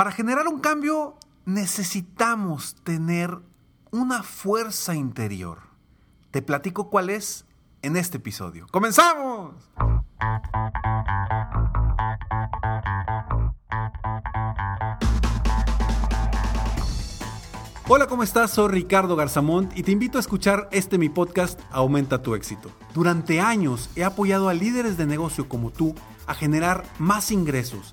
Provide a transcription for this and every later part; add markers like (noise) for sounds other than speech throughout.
Para generar un cambio necesitamos tener una fuerza interior. Te platico cuál es en este episodio. ¡Comenzamos! Hola, ¿cómo estás? Soy Ricardo Garzamont y te invito a escuchar este mi podcast Aumenta tu éxito. Durante años he apoyado a líderes de negocio como tú a generar más ingresos,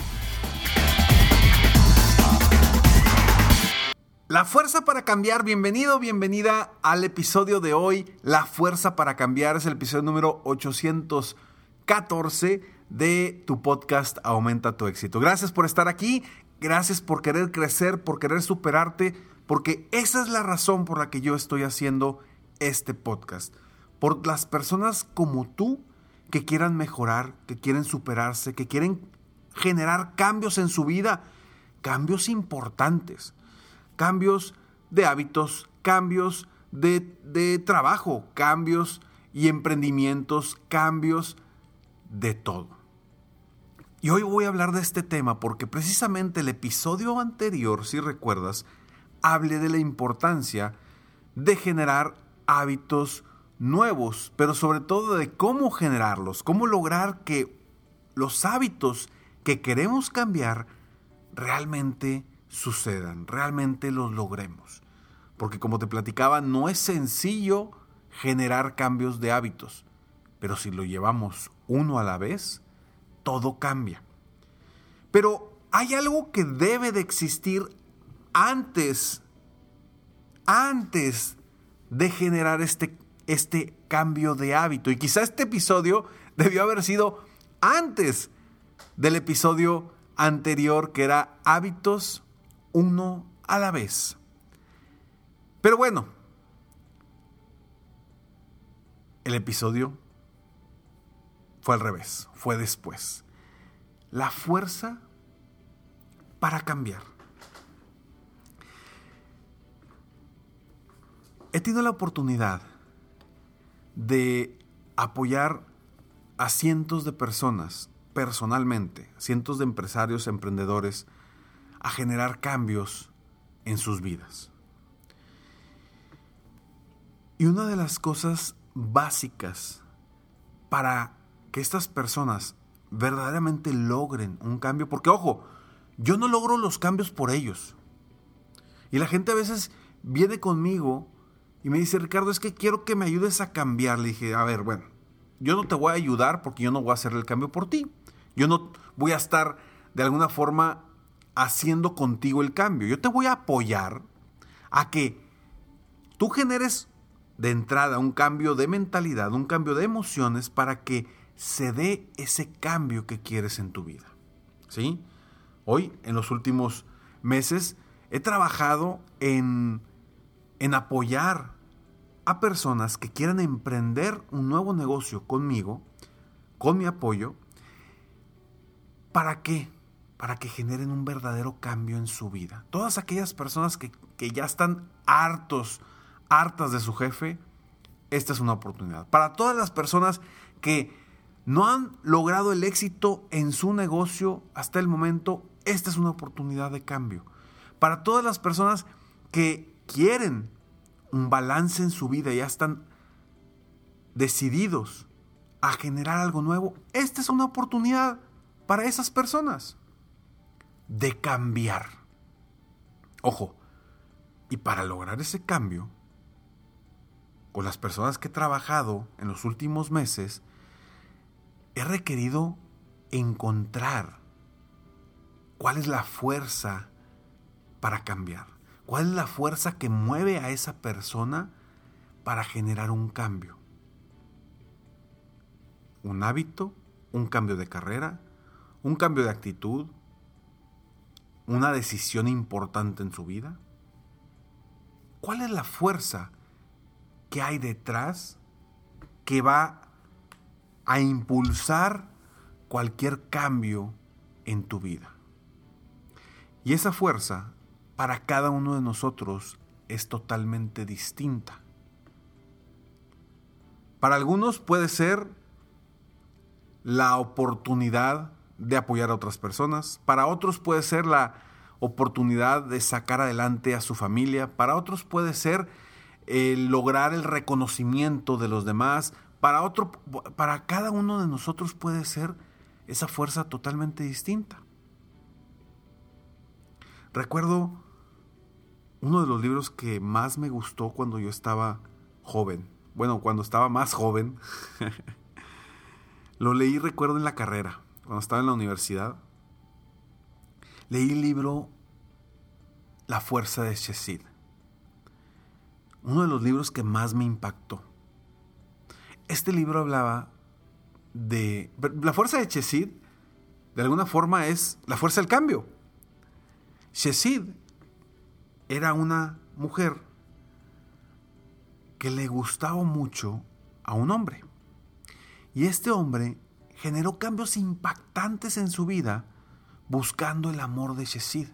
La fuerza para cambiar, bienvenido, bienvenida al episodio de hoy. La fuerza para cambiar es el episodio número 814 de tu podcast Aumenta tu éxito. Gracias por estar aquí, gracias por querer crecer, por querer superarte, porque esa es la razón por la que yo estoy haciendo este podcast. Por las personas como tú que quieran mejorar, que quieren superarse, que quieren generar cambios en su vida, cambios importantes cambios de hábitos, cambios de, trabajo, cambios y emprendimientos, cambios de todo. Y hoy voy a hablar de este tema porque precisamente el episodio anterior, si recuerdas, hablé de la importancia de generar hábitos nuevos, pero sobre todo de cómo generarlos, cómo lograr que los hábitos que queremos cambiar realmente sucedan, realmente los logremos. Porque como te platicaba, no es sencillo generar cambios de hábitos, pero si lo llevamos uno a la vez, todo cambia. Pero hay algo que debe de existir antes, antes de generar este, este cambio de hábito. Y quizá este episodio debió haber sido antes del episodio anterior que era hábitos uno a la vez. Pero bueno, el episodio fue al revés, fue después. La fuerza para cambiar. He tenido la oportunidad de apoyar a cientos de personas personalmente, cientos de empresarios, emprendedores, a generar cambios en sus vidas. Y una de las cosas básicas para que estas personas verdaderamente logren un cambio, porque ojo, yo no logro los cambios por ellos. Y la gente a veces viene conmigo y me dice, Ricardo, es que quiero que me ayudes a cambiar. Le dije, a ver, bueno, yo no te voy a ayudar porque yo no voy a hacer el cambio por ti. Yo no voy a estar de alguna forma haciendo contigo el cambio. Yo te voy a apoyar a que tú generes de entrada un cambio de mentalidad, un cambio de emociones para que se dé ese cambio que quieres en tu vida. ¿Sí? Hoy, en los últimos meses, he trabajado en, en apoyar a personas que quieran emprender un nuevo negocio conmigo, con mi apoyo. ¿Para qué? Para que generen un verdadero cambio en su vida. Todas aquellas personas que, que ya están hartos, hartas de su jefe, esta es una oportunidad. Para todas las personas que no han logrado el éxito en su negocio hasta el momento, esta es una oportunidad de cambio. Para todas las personas que quieren un balance en su vida, ya están decididos a generar algo nuevo, esta es una oportunidad para esas personas de cambiar. Ojo, y para lograr ese cambio, con las personas que he trabajado en los últimos meses, he requerido encontrar cuál es la fuerza para cambiar, cuál es la fuerza que mueve a esa persona para generar un cambio. Un hábito, un cambio de carrera, un cambio de actitud, una decisión importante en su vida? ¿Cuál es la fuerza que hay detrás que va a impulsar cualquier cambio en tu vida? Y esa fuerza para cada uno de nosotros es totalmente distinta. Para algunos puede ser la oportunidad de apoyar a otras personas. Para otros puede ser la oportunidad de sacar adelante a su familia. Para otros puede ser lograr el reconocimiento de los demás. Para, otro, para cada uno de nosotros puede ser esa fuerza totalmente distinta. Recuerdo uno de los libros que más me gustó cuando yo estaba joven. Bueno, cuando estaba más joven. (laughs) Lo leí, recuerdo, en la carrera cuando estaba en la universidad, leí el libro La fuerza de Shesid. Uno de los libros que más me impactó. Este libro hablaba de... La fuerza de Shesid, de alguna forma, es la fuerza del cambio. Shesid era una mujer que le gustaba mucho a un hombre. Y este hombre generó cambios impactantes en su vida buscando el amor de Shesid.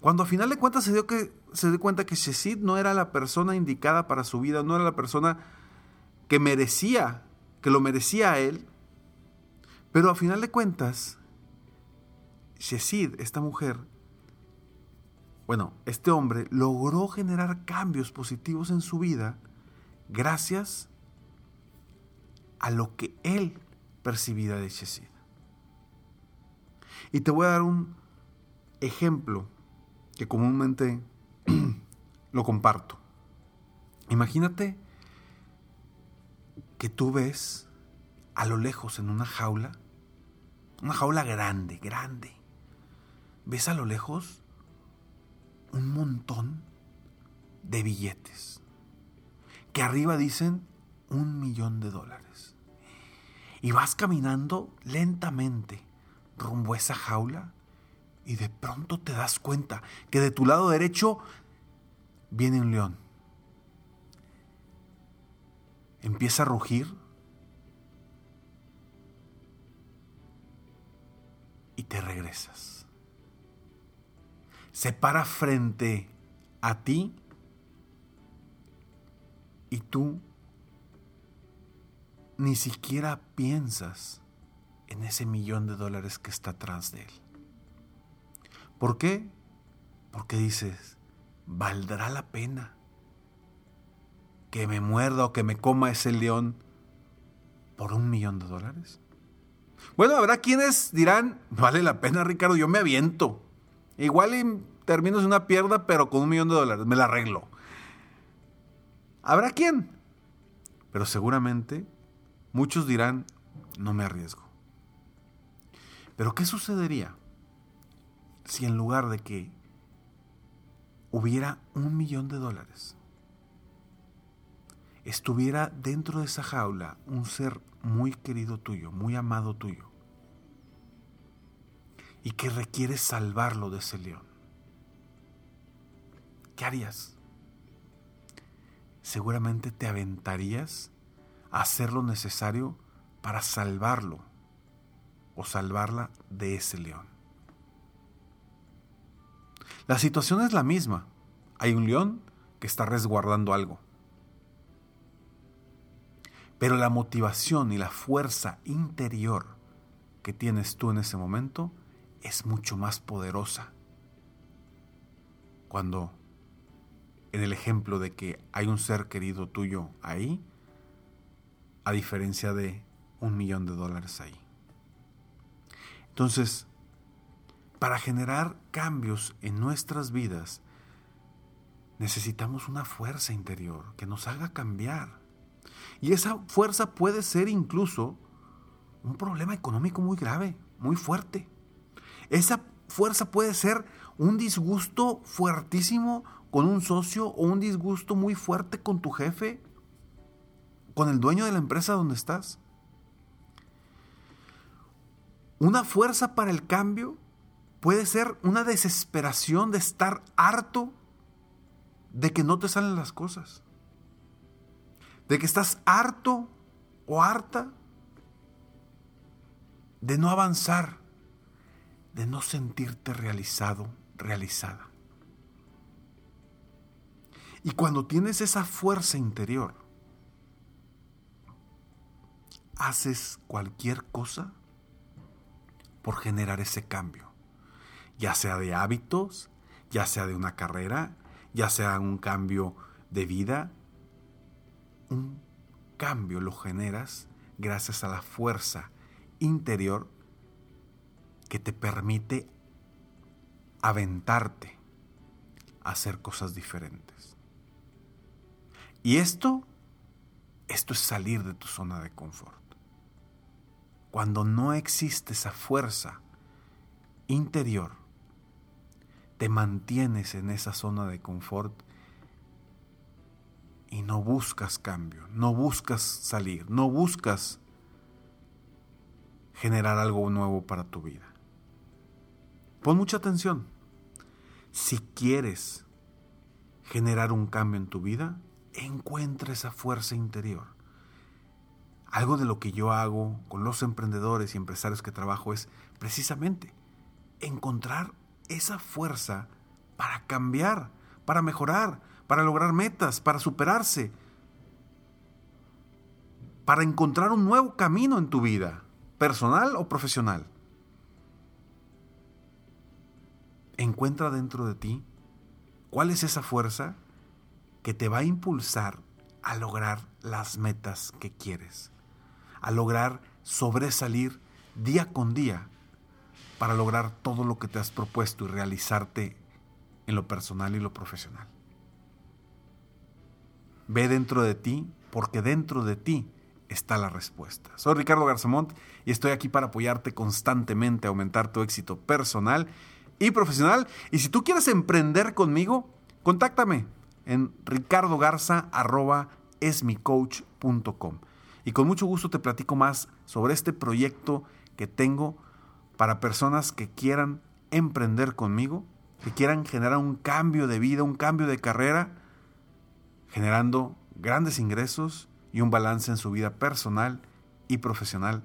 Cuando a final de cuentas se dio, que, se dio cuenta que Shesid no era la persona indicada para su vida, no era la persona que merecía, que lo merecía a él, pero a final de cuentas, Shesid, esta mujer, bueno, este hombre logró generar cambios positivos en su vida gracias a lo que él percibida de Shesid. Y te voy a dar un ejemplo que comúnmente (clears throat) lo comparto. Imagínate que tú ves a lo lejos en una jaula, una jaula grande, grande. Ves a lo lejos un montón de billetes que arriba dicen un millón de dólares y vas caminando lentamente rumbo a esa jaula y de pronto te das cuenta que de tu lado derecho viene un león. Empieza a rugir y te regresas. Se para frente a ti y tú ni siquiera piensas en ese millón de dólares que está atrás de él. ¿Por qué? Porque dices, ¿valdrá la pena que me muerda o que me coma ese león por un millón de dólares? Bueno, habrá quienes dirán, vale la pena Ricardo, yo me aviento. Igual termino en una pierda, pero con un millón de dólares, me la arreglo. Habrá quien, pero seguramente Muchos dirán, no me arriesgo. Pero ¿qué sucedería si en lugar de que hubiera un millón de dólares, estuviera dentro de esa jaula un ser muy querido tuyo, muy amado tuyo, y que requiere salvarlo de ese león? ¿Qué harías? Seguramente te aventarías hacer lo necesario para salvarlo o salvarla de ese león. La situación es la misma. Hay un león que está resguardando algo. Pero la motivación y la fuerza interior que tienes tú en ese momento es mucho más poderosa. Cuando en el ejemplo de que hay un ser querido tuyo ahí, a diferencia de un millón de dólares ahí. Entonces, para generar cambios en nuestras vidas, necesitamos una fuerza interior que nos haga cambiar. Y esa fuerza puede ser incluso un problema económico muy grave, muy fuerte. Esa fuerza puede ser un disgusto fuertísimo con un socio o un disgusto muy fuerte con tu jefe, con el dueño de la empresa donde estás. Una fuerza para el cambio puede ser una desesperación de estar harto de que no te salen las cosas. De que estás harto o harta de no avanzar, de no sentirte realizado, realizada. Y cuando tienes esa fuerza interior, haces cualquier cosa por generar ese cambio, ya sea de hábitos, ya sea de una carrera, ya sea un cambio de vida, un cambio lo generas gracias a la fuerza interior que te permite aventarte a hacer cosas diferentes. Y esto, esto es salir de tu zona de confort. Cuando no existe esa fuerza interior, te mantienes en esa zona de confort y no buscas cambio, no buscas salir, no buscas generar algo nuevo para tu vida. Pon mucha atención. Si quieres generar un cambio en tu vida, encuentra esa fuerza interior. Algo de lo que yo hago con los emprendedores y empresarios que trabajo es precisamente encontrar esa fuerza para cambiar, para mejorar, para lograr metas, para superarse, para encontrar un nuevo camino en tu vida, personal o profesional. Encuentra dentro de ti cuál es esa fuerza que te va a impulsar a lograr las metas que quieres, a lograr sobresalir día con día para lograr todo lo que te has propuesto y realizarte en lo personal y lo profesional. Ve dentro de ti porque dentro de ti está la respuesta. Soy Ricardo Garzamont y estoy aquí para apoyarte constantemente a aumentar tu éxito personal y profesional. Y si tú quieres emprender conmigo, contáctame en ricardogarza.esmicoach.com. Y con mucho gusto te platico más sobre este proyecto que tengo para personas que quieran emprender conmigo, que quieran generar un cambio de vida, un cambio de carrera, generando grandes ingresos y un balance en su vida personal y profesional.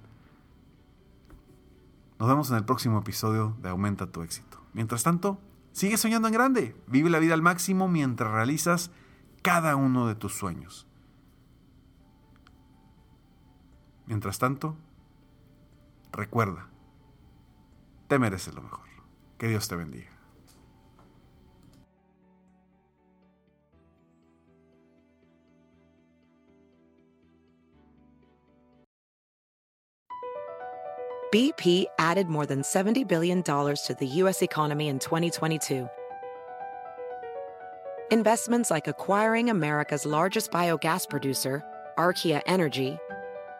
Nos vemos en el próximo episodio de Aumenta tu éxito. Mientras tanto, sigue soñando en grande. Vive la vida al máximo mientras realizas cada uno de tus sueños. Mientras tanto, recuerda, te mereces lo mejor. Que Dios te bendiga. BP added more than $70 billion to the U.S. economy in 2022. Investments like acquiring America's largest biogas producer, Archaea Energy,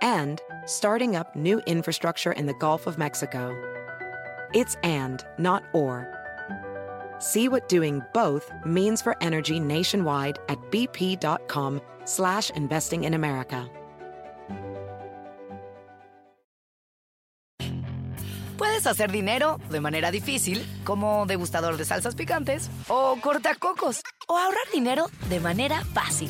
and starting up new infrastructure in the Gulf of Mexico. It's and, not or. See what doing both means for energy nationwide at bp.com slash investing in America. Puedes hacer dinero de manera difícil, como degustador de salsas picantes, o cortacocos, o ahorrar dinero de manera fácil